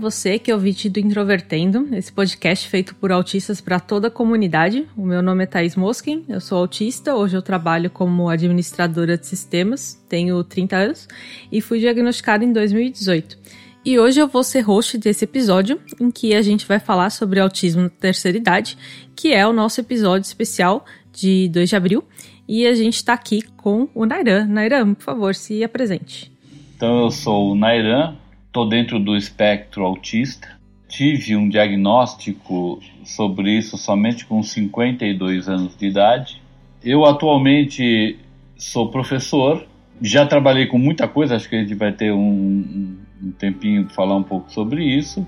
Você que é ouvinte do Introvertendo, esse podcast feito por autistas para toda a comunidade. O meu nome é Thais Moskin, eu sou autista, hoje eu trabalho como administradora de sistemas, tenho 30 anos e fui diagnosticada em 2018. E hoje eu vou ser host desse episódio em que a gente vai falar sobre autismo na terceira idade, que é o nosso episódio especial de 2 de abril. E a gente está aqui com o Nairan. Nairan, por favor, se apresente. Então eu sou o Nairan, estou dentro do espectro autista. Tive um diagnóstico sobre isso somente com 52 anos de idade. Eu atualmente sou professor, já trabalhei com muita coisa, acho que a gente vai ter um, um tempinho para falar um pouco sobre isso.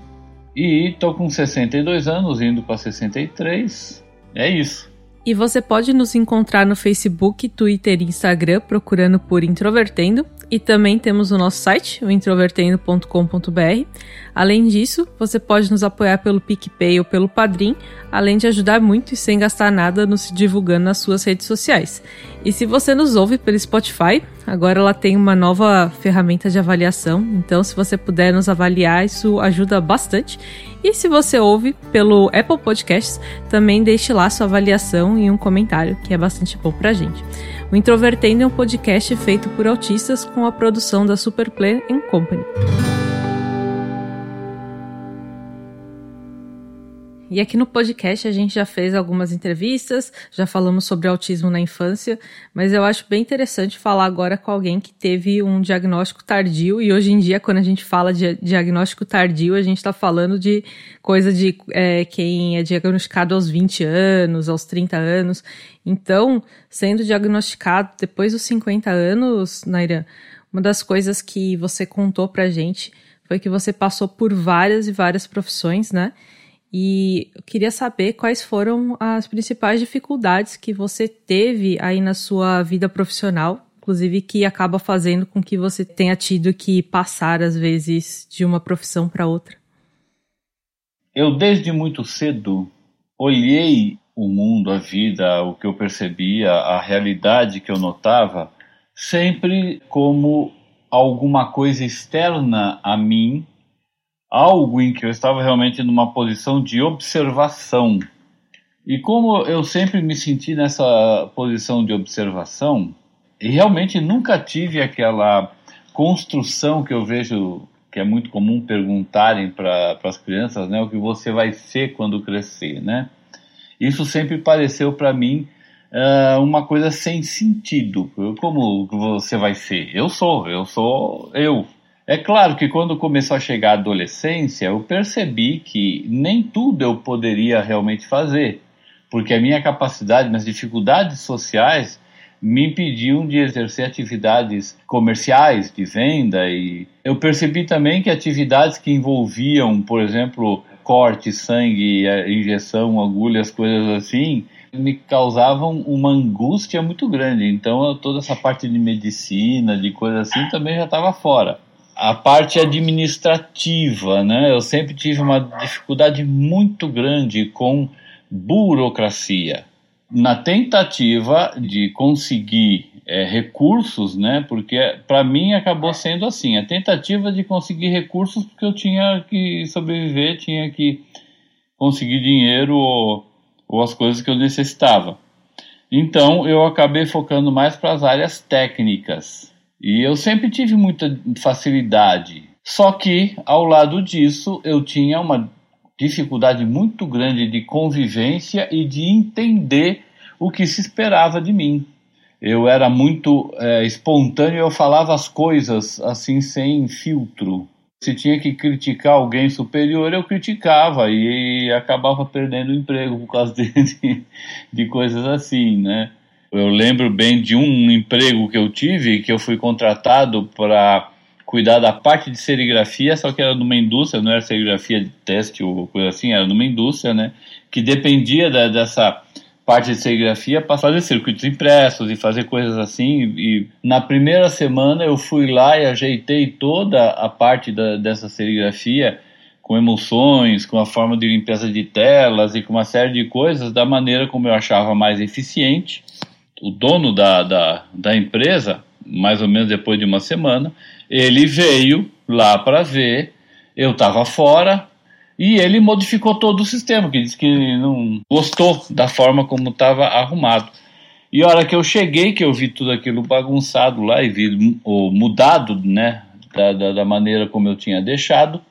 E estou com 62 anos, indo para 63. É isso. E você pode nos encontrar no Facebook, Twitter e Instagram procurando por Introvertendo. E também temos o nosso site, o introvertendo.com.br. Além disso, você pode nos apoiar pelo PicPay ou pelo Padrim, além de ajudar muito e sem gastar nada nos divulgando nas suas redes sociais. E se você nos ouve pelo Spotify, agora ela tem uma nova ferramenta de avaliação, então se você puder nos avaliar, isso ajuda bastante. E se você ouve pelo Apple Podcasts, também deixe lá sua avaliação e um comentário, que é bastante bom pra gente. O Introvertendo é um podcast feito por autistas com a produção da Superplay Company. E aqui no podcast a gente já fez algumas entrevistas, já falamos sobre autismo na infância, mas eu acho bem interessante falar agora com alguém que teve um diagnóstico tardio. E hoje em dia, quando a gente fala de diagnóstico tardio, a gente está falando de coisa de é, quem é diagnosticado aos 20 anos, aos 30 anos. Então, sendo diagnosticado depois dos 50 anos, Naira, uma das coisas que você contou pra gente foi que você passou por várias e várias profissões, né? E eu queria saber quais foram as principais dificuldades que você teve aí na sua vida profissional, inclusive que acaba fazendo com que você tenha tido que passar, às vezes, de uma profissão para outra. Eu, desde muito cedo, olhei o mundo, a vida, o que eu percebia, a realidade que eu notava, sempre como alguma coisa externa a mim algo em que eu estava realmente numa posição de observação. E como eu sempre me senti nessa posição de observação, e realmente nunca tive aquela construção que eu vejo que é muito comum perguntarem para as crianças, né, o que você vai ser quando crescer, né? Isso sempre pareceu para mim uh, uma coisa sem sentido. Como você vai ser? Eu sou, eu sou eu. É claro que quando começou a chegar a adolescência, eu percebi que nem tudo eu poderia realmente fazer, porque a minha capacidade, minhas dificuldades sociais me impediam de exercer atividades comerciais, de venda, e eu percebi também que atividades que envolviam, por exemplo, corte, sangue, injeção, agulhas, coisas assim, me causavam uma angústia muito grande. Então, toda essa parte de medicina, de coisa assim, também já estava fora a parte administrativa, né? Eu sempre tive uma dificuldade muito grande com burocracia. Na tentativa de conseguir é, recursos, né? Porque para mim acabou sendo assim, a tentativa de conseguir recursos porque eu tinha que sobreviver, tinha que conseguir dinheiro ou, ou as coisas que eu necessitava. Então eu acabei focando mais para as áreas técnicas, e eu sempre tive muita facilidade. Só que, ao lado disso, eu tinha uma dificuldade muito grande de convivência e de entender o que se esperava de mim. Eu era muito é, espontâneo, eu falava as coisas assim sem filtro. Se tinha que criticar alguém superior, eu criticava e acabava perdendo o emprego por causa de, de, de coisas assim, né? Eu lembro bem de um emprego que eu tive, que eu fui contratado para cuidar da parte de serigrafia, só que era numa indústria, não era serigrafia de teste ou coisa assim, era numa indústria, né? Que dependia da, dessa parte de serigrafia para fazer circuitos impressos e fazer coisas assim. E na primeira semana eu fui lá e ajeitei toda a parte da, dessa serigrafia com emulsões, com a forma de limpeza de telas e com uma série de coisas da maneira como eu achava mais eficiente. O dono da, da, da empresa, mais ou menos depois de uma semana, ele veio lá para ver. Eu estava fora, e ele modificou todo o sistema, que disse que não gostou da forma como estava arrumado. E a hora que eu cheguei, que eu vi tudo aquilo bagunçado lá e vi o mudado, né, da, da, da maneira como eu tinha deixado,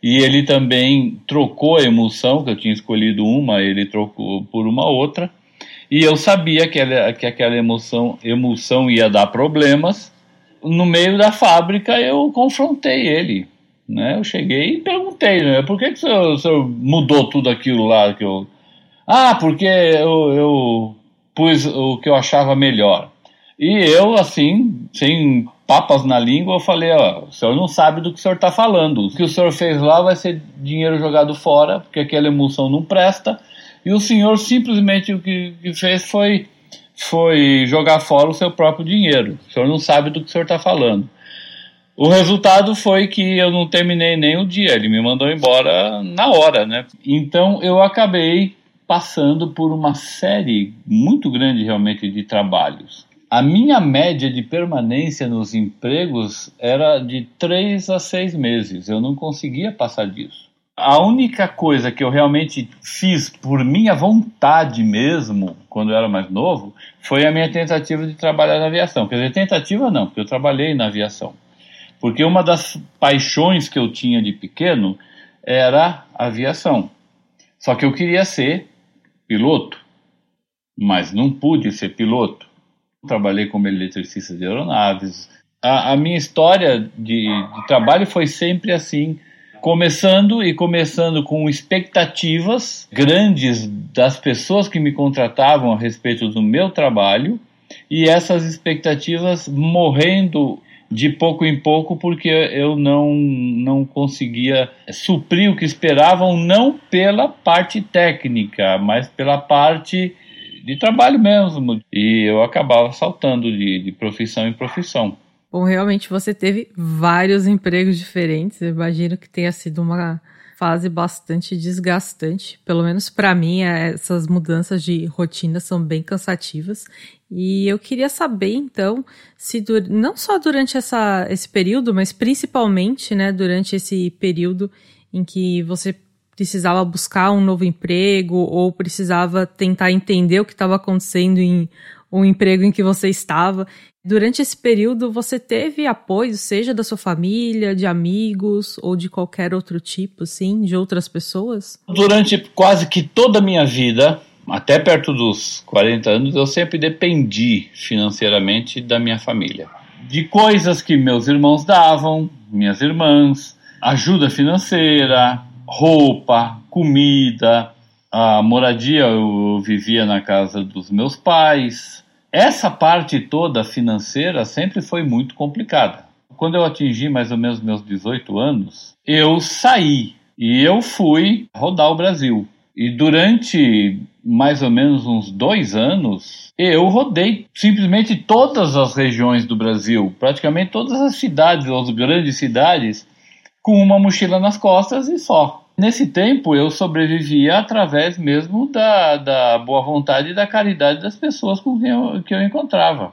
e ele também trocou a emulsão, que eu tinha escolhido uma, ele trocou por uma outra, e eu sabia que, ela, que aquela emulsão, emulsão ia dar problemas. No meio da fábrica eu confrontei ele. Né? Eu cheguei e perguntei, né? por que, que o senhor, o senhor mudou tudo aquilo lá que eu. Ah, porque eu, eu pus o que eu achava melhor. E eu, assim, sem papas na língua, eu falei, ó, o senhor não sabe do que o senhor está falando. O que o senhor fez lá vai ser dinheiro jogado fora, porque aquela emulsão não presta. E o senhor simplesmente o que, que fez foi, foi jogar fora o seu próprio dinheiro. O senhor não sabe do que o senhor está falando. O resultado foi que eu não terminei nem o dia, ele me mandou embora na hora, né? Então eu acabei passando por uma série muito grande realmente de trabalhos. A minha média de permanência nos empregos era de três a seis meses, eu não conseguia passar disso. A única coisa que eu realmente fiz por minha vontade mesmo, quando eu era mais novo, foi a minha tentativa de trabalhar na aviação. Quer dizer, tentativa não, porque eu trabalhei na aviação. Porque uma das paixões que eu tinha de pequeno era aviação. Só que eu queria ser piloto, mas não pude ser piloto. Trabalhei como eletricista de aeronaves. A, a minha história de, de trabalho foi sempre assim, começando e começando com expectativas grandes das pessoas que me contratavam a respeito do meu trabalho e essas expectativas morrendo de pouco em pouco porque eu não, não conseguia suprir o que esperavam, não pela parte técnica, mas pela parte de trabalho mesmo. E eu acabava saltando de, de profissão em profissão. Bom, realmente você teve vários empregos diferentes. Eu imagino que tenha sido uma fase bastante desgastante. Pelo menos para mim, essas mudanças de rotina são bem cansativas. E eu queria saber, então, se não só durante essa, esse período, mas principalmente né, durante esse período em que você precisava buscar um novo emprego ou precisava tentar entender o que estava acontecendo em um emprego em que você estava. Durante esse período, você teve apoio, seja da sua família, de amigos ou de qualquer outro tipo, sim, de outras pessoas? Durante quase que toda a minha vida, até perto dos 40 anos, eu sempre dependi financeiramente da minha família. De coisas que meus irmãos davam, minhas irmãs, ajuda financeira, roupa, comida, a moradia eu vivia na casa dos meus pais, essa parte toda financeira sempre foi muito complicada. Quando eu atingi mais ou menos meus 18 anos, eu saí e eu fui rodar o Brasil. E durante mais ou menos uns dois anos, eu rodei simplesmente todas as regiões do Brasil, praticamente todas as cidades, as grandes cidades, com uma mochila nas costas e só. Nesse tempo eu sobrevivia através mesmo da, da boa vontade e da caridade das pessoas com quem eu, que eu encontrava.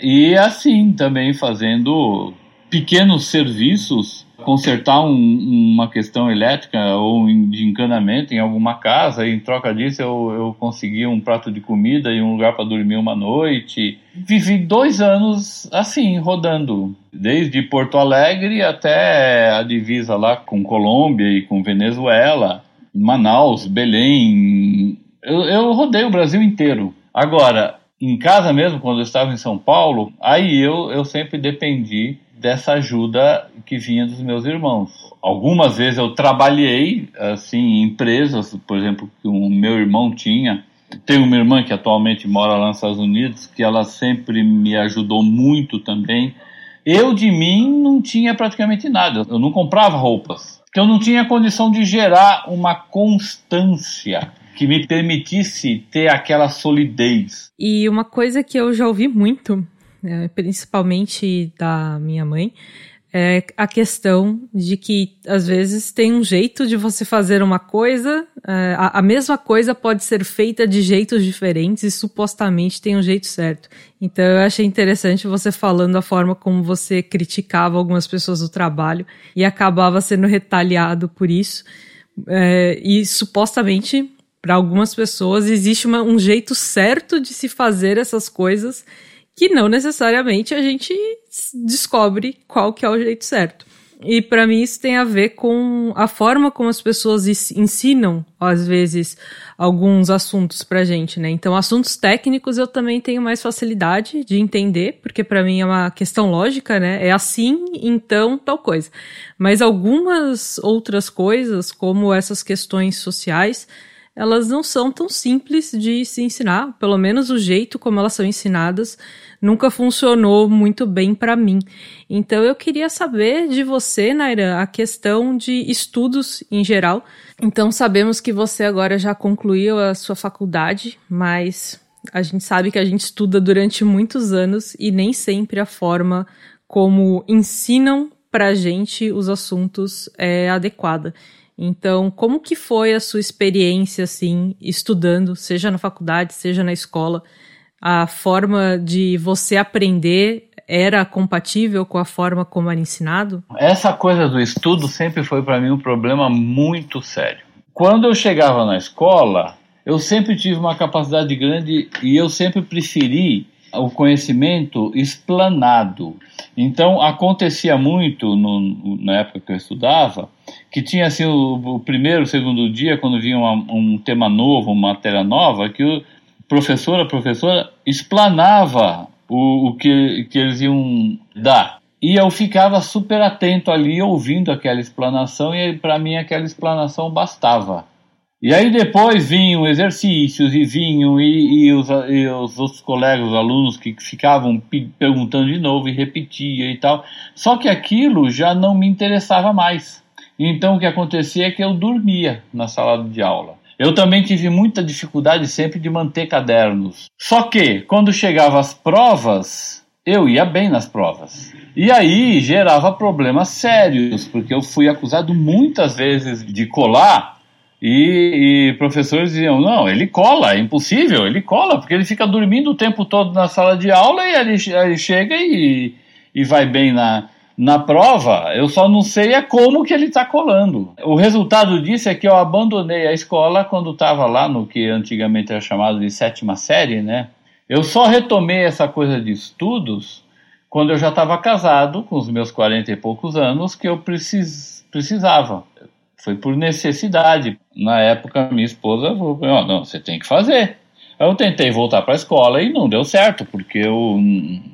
E assim também fazendo pequenos serviços consertar um, uma questão elétrica ou de encanamento em alguma casa, e em troca disso eu, eu consegui um prato de comida e um lugar para dormir uma noite. Vivi dois anos assim, rodando, desde Porto Alegre até a divisa lá com Colômbia e com Venezuela, Manaus, Belém. Eu, eu rodei o Brasil inteiro. Agora, em casa mesmo, quando eu estava em São Paulo, aí eu, eu sempre dependi dessa ajuda que vinha dos meus irmãos. Algumas vezes eu trabalhei assim em empresas, por exemplo, que o meu irmão tinha. Tenho uma irmã que atualmente mora lá nos Estados Unidos, que ela sempre me ajudou muito também. Eu de mim não tinha praticamente nada. Eu não comprava roupas, porque eu não tinha condição de gerar uma constância que me permitisse ter aquela solidez. E uma coisa que eu já ouvi muito, né, principalmente da minha mãe, é a questão de que às vezes tem um jeito de você fazer uma coisa, é, a, a, mesma coisa pode ser feita de jeitos diferentes e supostamente tem um jeito certo. Então eu achei interessante você falando a forma como você criticava algumas pessoas do trabalho e acabava sendo retaliado por isso. É, e supostamente para algumas pessoas existe uma, um jeito certo de se fazer essas coisas que não necessariamente a gente descobre qual que é o jeito certo. E para mim isso tem a ver com a forma como as pessoas ensinam, às vezes, alguns assuntos pra gente, né? Então, assuntos técnicos eu também tenho mais facilidade de entender, porque para mim é uma questão lógica, né? É assim, então tal coisa. Mas algumas outras coisas, como essas questões sociais, elas não são tão simples de se ensinar, pelo menos o jeito como elas são ensinadas nunca funcionou muito bem para mim. Então eu queria saber de você, Naira, a questão de estudos em geral. Então sabemos que você agora já concluiu a sua faculdade, mas a gente sabe que a gente estuda durante muitos anos e nem sempre a forma como ensinam pra gente os assuntos é adequada. Então, como que foi a sua experiência, assim, estudando, seja na faculdade, seja na escola? A forma de você aprender era compatível com a forma como era ensinado? Essa coisa do estudo sempre foi para mim um problema muito sério. Quando eu chegava na escola, eu sempre tive uma capacidade grande e eu sempre preferi o conhecimento explanado. Então acontecia muito no, na época que eu estudava que tinha assim o, o primeiro, o segundo dia quando vinha uma, um tema novo, uma matéria nova, que o professor, a professora explanava o, o que, que eles iam dar. E eu ficava super atento ali, ouvindo aquela explanação, e para mim aquela explanação bastava. E aí depois vinham exercícios e vinham e, e, os, e os outros colegas, os alunos que ficavam perguntando de novo e repetia e tal. Só que aquilo já não me interessava mais. Então o que acontecia é que eu dormia na sala de aula. Eu também tive muita dificuldade sempre de manter cadernos. Só que quando chegava as provas, eu ia bem nas provas. E aí gerava problemas sérios, porque eu fui acusado muitas vezes de colar e, e, professores diziam: não, ele cola, é impossível, ele cola, porque ele fica dormindo o tempo todo na sala de aula e ele, ele chega e, e vai bem na, na prova. Eu só não sei é como que ele está colando. O resultado disso é que eu abandonei a escola quando estava lá no que antigamente era chamado de sétima série, né? Eu só retomei essa coisa de estudos quando eu já estava casado, com os meus 40 e poucos anos, que eu precis, precisava. Foi por necessidade. Na época, minha esposa falou: oh, não, você tem que fazer. Eu tentei voltar para a escola e não deu certo, porque eu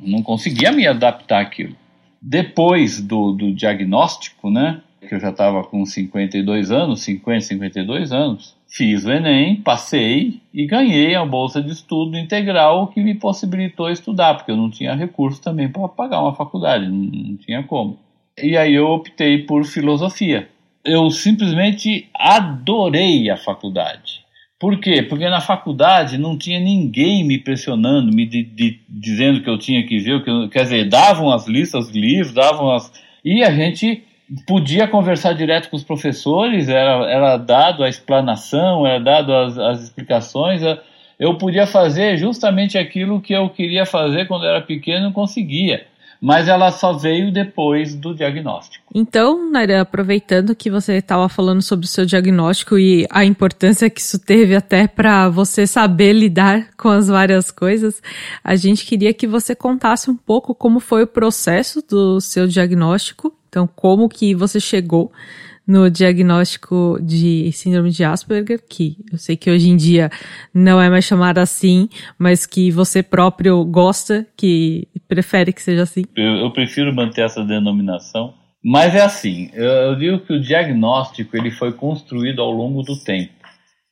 não conseguia me adaptar àquilo. Depois do, do diagnóstico, né, que eu já estava com 52 anos, 50, 52 anos, fiz o Enem, passei e ganhei a bolsa de estudo integral que me possibilitou estudar, porque eu não tinha recurso também para pagar uma faculdade, não, não tinha como. E aí eu optei por filosofia eu simplesmente adorei a faculdade. Por quê? Porque na faculdade não tinha ninguém me pressionando, me de, de, dizendo que eu tinha que ver, que eu, quer dizer, davam as listas de livros, davam as. E a gente podia conversar direto com os professores, era, era dado a explanação, era dado as, as explicações. Eu podia fazer justamente aquilo que eu queria fazer quando era pequeno e não conseguia mas ela só veio depois do diagnóstico. Então, Naira, aproveitando que você estava falando sobre o seu diagnóstico e a importância que isso teve até para você saber lidar com as várias coisas, a gente queria que você contasse um pouco como foi o processo do seu diagnóstico, então como que você chegou no diagnóstico de síndrome de Asperger, que eu sei que hoje em dia não é mais chamada assim, mas que você próprio gosta, que prefere que seja assim? Eu, eu prefiro manter essa denominação, mas é assim, eu, eu digo que o diagnóstico ele foi construído ao longo do tempo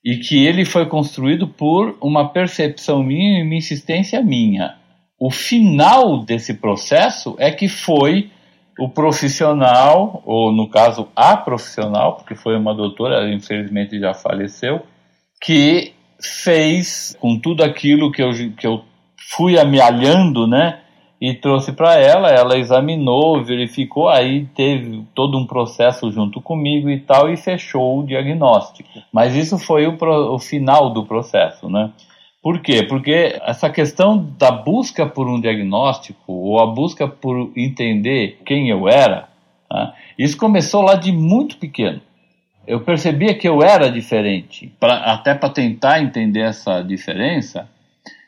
e que ele foi construído por uma percepção minha e uma insistência minha. O final desse processo é que foi o profissional, ou no caso a profissional, porque foi uma doutora, infelizmente já faleceu, que fez com tudo aquilo que eu, que eu fui amealhando, né? E trouxe para ela, ela examinou, verificou, aí teve todo um processo junto comigo e tal, e fechou o diagnóstico. Mas isso foi o, pro, o final do processo, né? Por quê? Porque essa questão da busca por um diagnóstico, ou a busca por entender quem eu era, né? isso começou lá de muito pequeno eu percebia que eu era diferente. Pra, até para tentar entender essa diferença,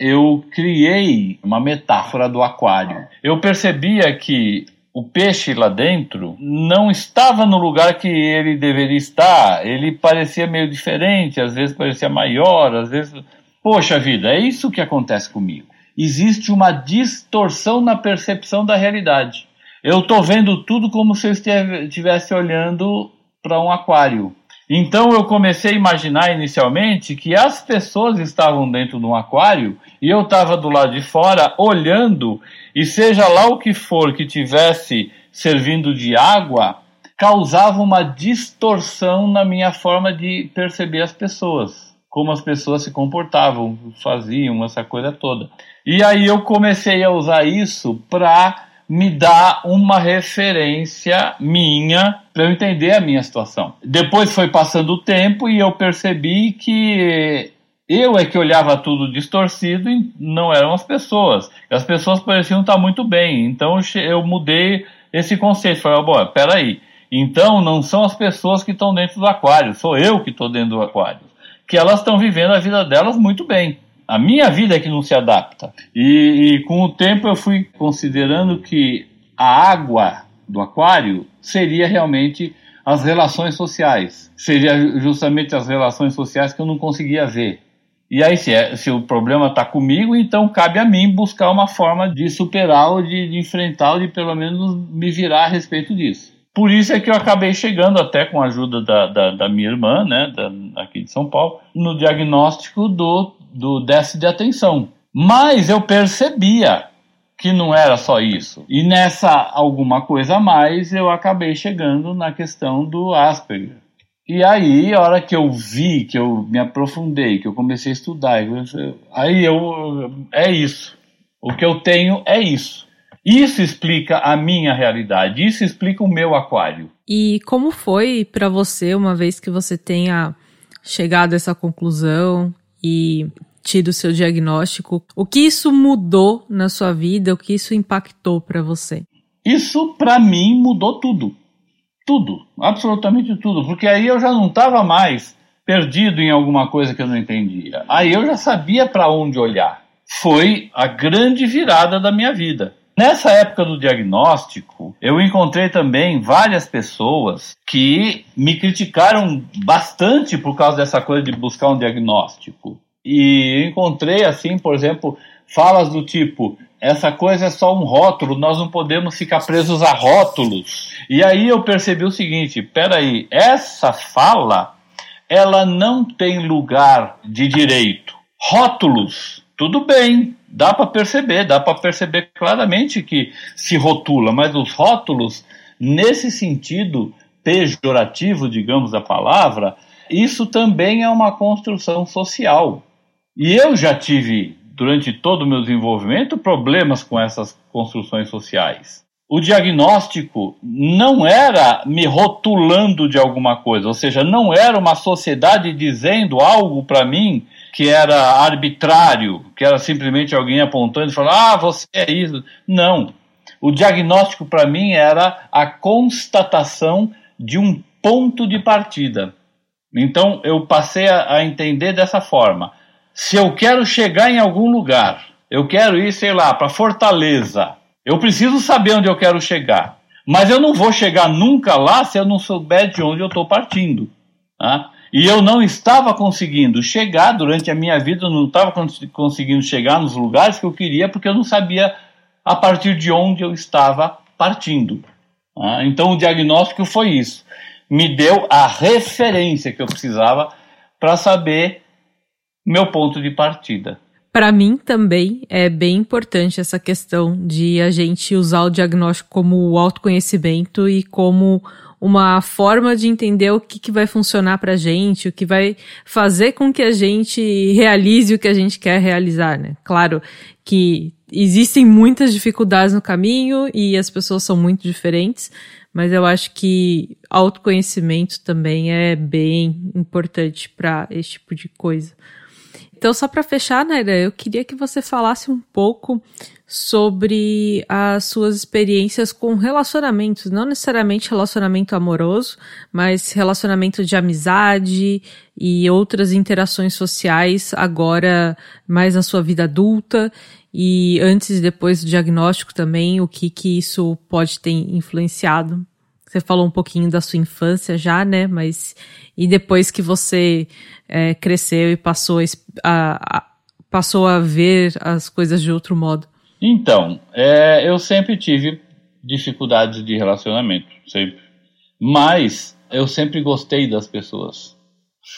eu criei uma metáfora do aquário. Eu percebia que o peixe lá dentro não estava no lugar que ele deveria estar. Ele parecia meio diferente, às vezes parecia maior, às vezes. Poxa vida, é isso que acontece comigo. Existe uma distorção na percepção da realidade. Eu estou vendo tudo como se eu estivesse olhando para um aquário. Então eu comecei a imaginar inicialmente que as pessoas estavam dentro de um aquário e eu estava do lado de fora olhando, e seja lá o que for que tivesse servindo de água, causava uma distorção na minha forma de perceber as pessoas, como as pessoas se comportavam, faziam, essa coisa toda. E aí eu comecei a usar isso para me dá uma referência minha para eu entender a minha situação. Depois foi passando o tempo e eu percebi que eu é que olhava tudo distorcido e não eram as pessoas. As pessoas pareciam estar muito bem. Então eu mudei esse conceito. Falei, bom, peraí. Então não são as pessoas que estão dentro do aquário, sou eu que estou dentro do aquário. Que elas estão vivendo a vida delas muito bem. A minha vida é que não se adapta. E, e com o tempo eu fui considerando que a água do aquário seria realmente as relações sociais. Seria justamente as relações sociais que eu não conseguia ver. E aí, se, é, se o problema está comigo, então cabe a mim buscar uma forma de superar ou de, de enfrentar ou de pelo menos me virar a respeito disso. Por isso é que eu acabei chegando, até com a ajuda da, da, da minha irmã, né, da, aqui de São Paulo, no diagnóstico do do déficit de atenção. Mas eu percebia que não era só isso. E nessa alguma coisa a mais, eu acabei chegando na questão do Asperger. E aí, a hora que eu vi, que eu me aprofundei, que eu comecei a estudar, aí eu. É isso. O que eu tenho é isso. Isso explica a minha realidade, isso explica o meu aquário. E como foi para você, uma vez que você tenha chegado a essa conclusão, e tido o seu diagnóstico, o que isso mudou na sua vida, o que isso impactou para você? Isso para mim mudou tudo. Tudo, absolutamente tudo, porque aí eu já não estava mais perdido em alguma coisa que eu não entendia. Aí eu já sabia para onde olhar. Foi a grande virada da minha vida. Nessa época do diagnóstico, eu encontrei também várias pessoas que me criticaram bastante por causa dessa coisa de buscar um diagnóstico. E encontrei, assim, por exemplo, falas do tipo: essa coisa é só um rótulo, nós não podemos ficar presos a rótulos. E aí eu percebi o seguinte: peraí, essa fala ela não tem lugar de direito. Rótulos, tudo bem, dá para perceber, dá para perceber claramente que se rotula, mas os rótulos, nesse sentido pejorativo, digamos, da palavra, isso também é uma construção social. E eu já tive, durante todo o meu desenvolvimento, problemas com essas construções sociais. O diagnóstico não era me rotulando de alguma coisa, ou seja, não era uma sociedade dizendo algo para mim que era arbitrário, que era simplesmente alguém apontando e falando, ah, você é isso. Não. O diagnóstico para mim era a constatação de um ponto de partida. Então eu passei a, a entender dessa forma. Se eu quero chegar em algum lugar, eu quero ir, sei lá, para Fortaleza, eu preciso saber onde eu quero chegar. Mas eu não vou chegar nunca lá se eu não souber de onde eu estou partindo. Tá? E eu não estava conseguindo chegar durante a minha vida, eu não estava conseguindo chegar nos lugares que eu queria porque eu não sabia a partir de onde eu estava partindo. Tá? Então o diagnóstico foi isso. Me deu a referência que eu precisava para saber meu ponto de partida. Para mim também é bem importante essa questão de a gente usar o diagnóstico como autoconhecimento e como uma forma de entender o que, que vai funcionar pra gente, o que vai fazer com que a gente realize o que a gente quer realizar, né? Claro que existem muitas dificuldades no caminho e as pessoas são muito diferentes, mas eu acho que autoconhecimento também é bem importante para esse tipo de coisa. Então, só para fechar, Naira, eu queria que você falasse um pouco sobre as suas experiências com relacionamentos, não necessariamente relacionamento amoroso, mas relacionamento de amizade e outras interações sociais agora mais na sua vida adulta e antes e depois do diagnóstico também, o que que isso pode ter influenciado. Você falou um pouquinho da sua infância já, né? Mas e depois que você é, cresceu e passou a, a, passou a ver as coisas de outro modo? Então, é, eu sempre tive dificuldades de relacionamento, sempre. Mas eu sempre gostei das pessoas.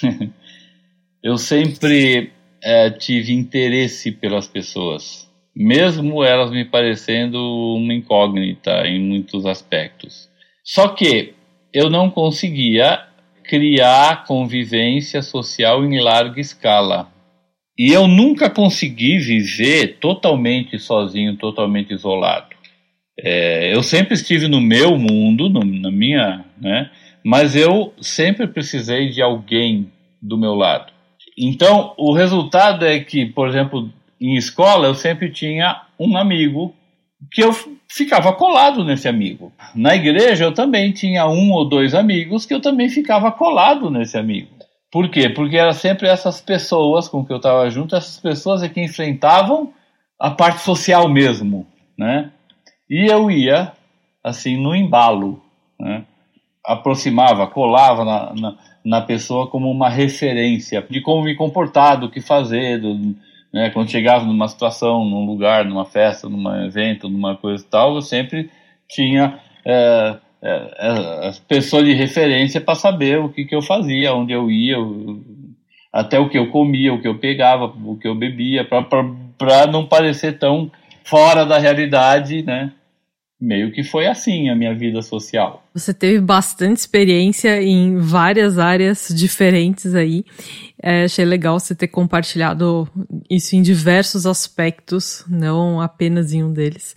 eu sempre é, tive interesse pelas pessoas, mesmo elas me parecendo uma incógnita em muitos aspectos. Só que eu não conseguia criar convivência social em larga escala. E eu nunca consegui viver totalmente sozinho, totalmente isolado. É, eu sempre estive no meu mundo, no, na minha, né? Mas eu sempre precisei de alguém do meu lado. Então, o resultado é que, por exemplo, em escola eu sempre tinha um amigo que eu ficava colado nesse amigo. Na igreja eu também tinha um ou dois amigos que eu também ficava colado nesse amigo. Por quê? Porque eram sempre essas pessoas com que eu estava junto, essas pessoas é que enfrentavam a parte social mesmo, né? E eu ia, assim, no embalo, né? Aproximava, colava na, na, na pessoa como uma referência de como me comportar, do que fazer, do, né? Quando chegava numa situação, num lugar, numa festa, num evento, numa coisa e tal, eu sempre tinha é, é, é as pessoas de referência para saber o que, que eu fazia, onde eu ia, até o que eu comia, o que eu pegava, o que eu bebia, para não parecer tão fora da realidade, né? Meio que foi assim a minha vida social. Você teve bastante experiência em várias áreas diferentes aí. É, achei legal você ter compartilhado isso em diversos aspectos, não apenas em um deles.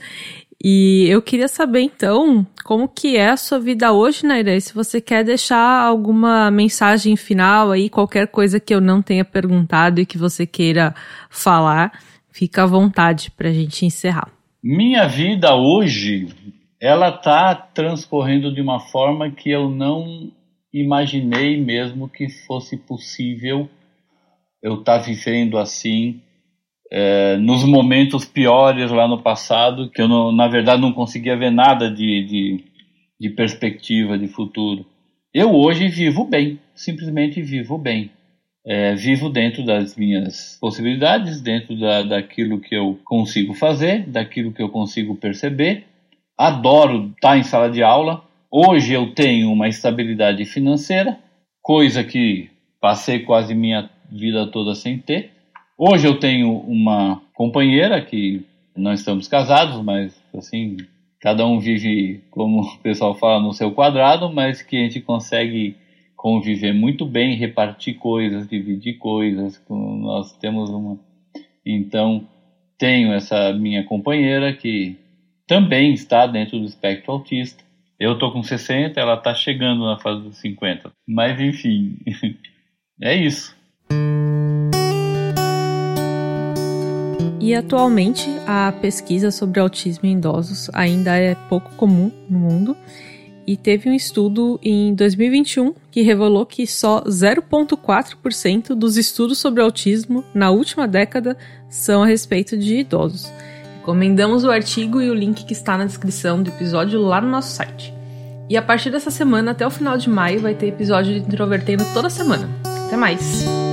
E eu queria saber então como que é a sua vida hoje, Naira, se você quer deixar alguma mensagem final aí, qualquer coisa que eu não tenha perguntado e que você queira falar, fica à vontade para a gente encerrar. Minha vida hoje, ela está transcorrendo de uma forma que eu não imaginei mesmo que fosse possível eu estar tá vivendo assim é, nos momentos piores lá no passado, que eu, não, na verdade, não conseguia ver nada de, de, de perspectiva de futuro. Eu hoje vivo bem, simplesmente vivo bem é, vivo dentro das minhas possibilidades, dentro da, daquilo que eu consigo fazer, daquilo que eu consigo perceber. Adoro estar em sala de aula. Hoje eu tenho uma estabilidade financeira, coisa que passei quase minha vida toda sem ter. Hoje eu tenho uma companheira que não estamos casados, mas assim, cada um vive, como o pessoal fala, no seu quadrado, mas que a gente consegue conviver muito bem, repartir coisas, dividir coisas. Nós temos uma. Então, tenho essa minha companheira que também está dentro do espectro autista. Eu estou com 60, ela está chegando na fase dos 50. Mas, enfim, é isso. E atualmente a pesquisa sobre autismo em idosos ainda é pouco comum no mundo e teve um estudo em 2021 que revelou que só 0,4% dos estudos sobre autismo na última década são a respeito de idosos. Recomendamos o artigo e o link que está na descrição do episódio lá no nosso site. E a partir dessa semana até o final de maio vai ter episódio de Introvertendo toda semana. Até mais!